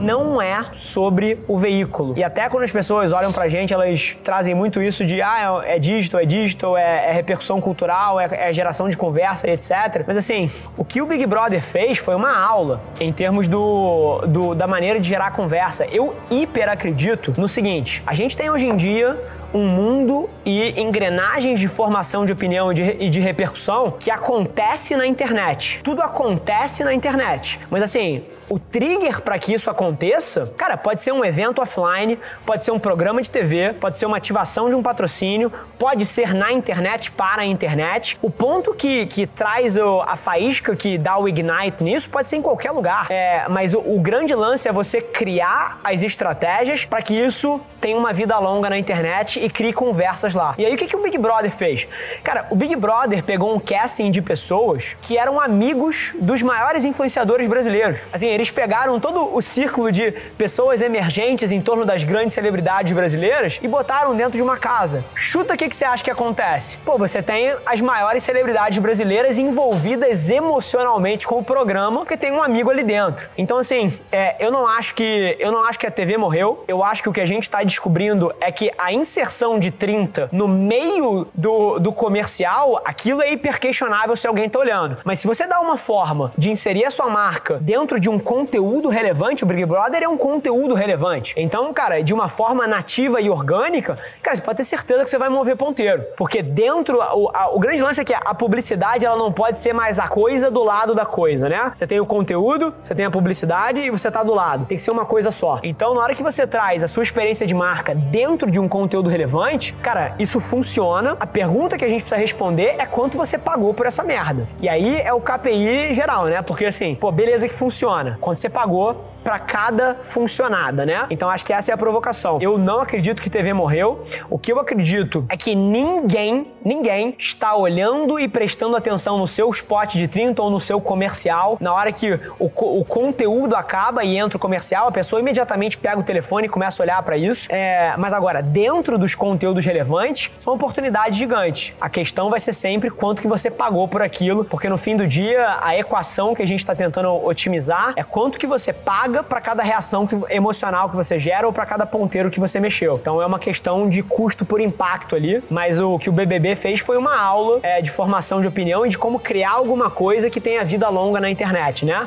Não é sobre o veículo. E até quando as pessoas olham pra gente, elas trazem muito isso de ah, é, é digital, é digital, é, é repercussão cultural, é, é, geração de conversa, etc. Mas assim, o que o Big Brother fez foi uma aula em termos do, do da maneira de gerar conversa. Eu hiper acredito no seguinte: a gente tem hoje em dia um mundo e engrenagens de formação de opinião e de, e de repercussão que acontece na internet. Tudo acontece na internet. Mas assim, o trigger para que isso aconteça, cara, pode ser um evento offline, pode ser um programa de TV, pode ser uma ativação de um patrocínio, pode ser na internet para a internet. O ponto que, que traz o, a faísca que dá o ignite nisso pode ser em qualquer lugar. É, mas o, o grande lance é você criar as estratégias para que isso tenha uma vida longa na internet e crie conversas lá. E aí o que, que o Big Brother fez? Cara, o Big Brother pegou um casting de pessoas que eram amigos dos maiores influenciadores brasileiros. Assim, eles pegaram todo o círculo de pessoas emergentes em torno das grandes celebridades brasileiras e botaram dentro de uma casa. Chuta o que, que você acha que acontece? Pô, você tem as maiores celebridades brasileiras envolvidas emocionalmente com o programa, porque tem um amigo ali dentro. Então, assim, é, eu não acho que eu não acho que a TV morreu. Eu acho que o que a gente está descobrindo é que a inserção de 30 no meio do, do comercial, aquilo é hiper questionável se alguém tá olhando. Mas se você dá uma forma de inserir a sua marca dentro de um conteúdo relevante, o Big Brother é um conteúdo relevante. Então, cara, de uma forma nativa e orgânica, cara, você pode ter certeza que você vai mover ponteiro. Porque dentro, o, a, o grande lance é que a publicidade ela não pode ser mais a coisa do lado da coisa, né? Você tem o conteúdo, você tem a publicidade e você tá do lado. Tem que ser uma coisa só. Então, na hora que você traz a sua experiência de marca dentro de um conteúdo relevante, cara, isso funciona. A pergunta que a gente precisa responder é quanto você pagou por essa merda. E aí é o KPI geral, né? Porque assim, pô, beleza que funciona. Quanto você pagou para cada funcionada, né? Então acho que essa é a provocação. Eu não acredito que TV morreu. O que eu acredito é que ninguém, ninguém está olhando e prestando atenção no seu spot de 30 ou no seu comercial. Na hora que o, o conteúdo acaba e entra o comercial, a pessoa imediatamente pega o telefone e começa a olhar para isso. É, mas agora, dentro dos conteúdos relevantes, são oportunidades gigantes. A questão vai ser sempre quanto que você pagou por aquilo, porque no fim do dia, a equação que a gente está tentando otimizar é quanto que você paga para cada reação emocional que você gera ou para cada ponteiro que você mexeu. Então é uma questão de custo por impacto ali, mas o que o BBB fez foi uma aula é, de formação de opinião e de como criar alguma coisa que tenha vida longa na internet, né?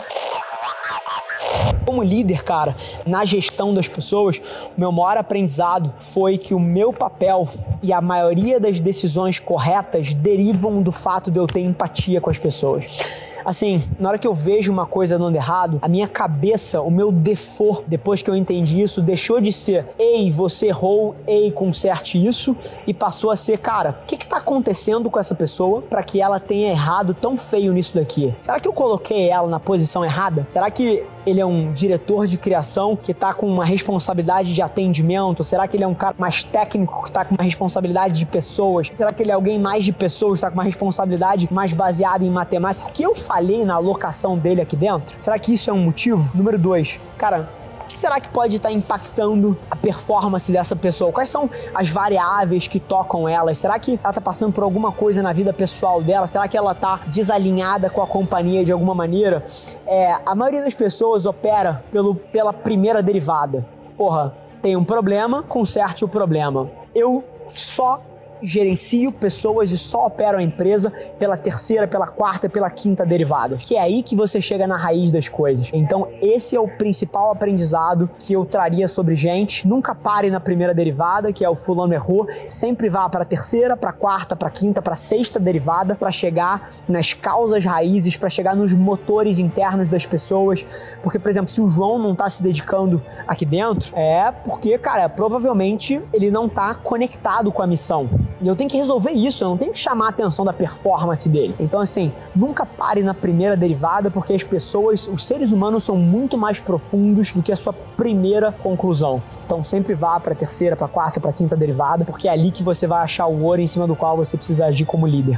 Como líder, cara, na gestão das pessoas, o meu maior aprendizado foi que o meu papel e a maioria das decisões corretas derivam do fato de eu ter empatia com as pessoas. Assim, na hora que eu vejo uma coisa dando errado, a minha cabeça, o meu default, depois que eu entendi isso, deixou de ser ei, você errou, ei, conserte isso, e passou a ser, cara, o que que tá acontecendo com essa pessoa para que ela tenha errado tão feio nisso daqui? Será que eu coloquei ela na posição errada? Será que ele é um diretor de criação que tá com uma responsabilidade de atendimento? Será que ele é um cara mais técnico que tá com uma responsabilidade de pessoas? Será que ele é alguém mais de pessoas, tá com uma responsabilidade mais baseada em matemática? Será que eu falhei na alocação dele aqui dentro? Será que isso é um motivo? Número dois, cara, o que será que pode estar impactando a performance dessa pessoa? Quais são as variáveis que tocam ela? Será que ela está passando por alguma coisa na vida pessoal dela? Será que ela está desalinhada com a companhia de alguma maneira? É, a maioria das pessoas opera pelo, pela primeira derivada. Porra, tem um problema, conserte o problema. Eu só gerencio pessoas e só opero a empresa pela terceira, pela quarta, pela quinta derivada. Que é aí que você chega na raiz das coisas. Então, esse é o principal aprendizado que eu traria sobre gente. Nunca pare na primeira derivada, que é o fulano errou. Sempre vá para a terceira, para a quarta, para a quinta, para a sexta derivada, para chegar nas causas raízes, para chegar nos motores internos das pessoas. Porque, por exemplo, se o João não está se dedicando aqui dentro, é porque, cara, provavelmente ele não está conectado com a missão. E eu tenho que resolver isso, eu não tenho que chamar a atenção da performance dele. Então, assim, nunca pare na primeira derivada, porque as pessoas, os seres humanos são muito mais profundos do que a sua primeira conclusão. Então, sempre vá para a terceira, para a quarta, para a quinta derivada, porque é ali que você vai achar o ouro em cima do qual você precisa agir como líder.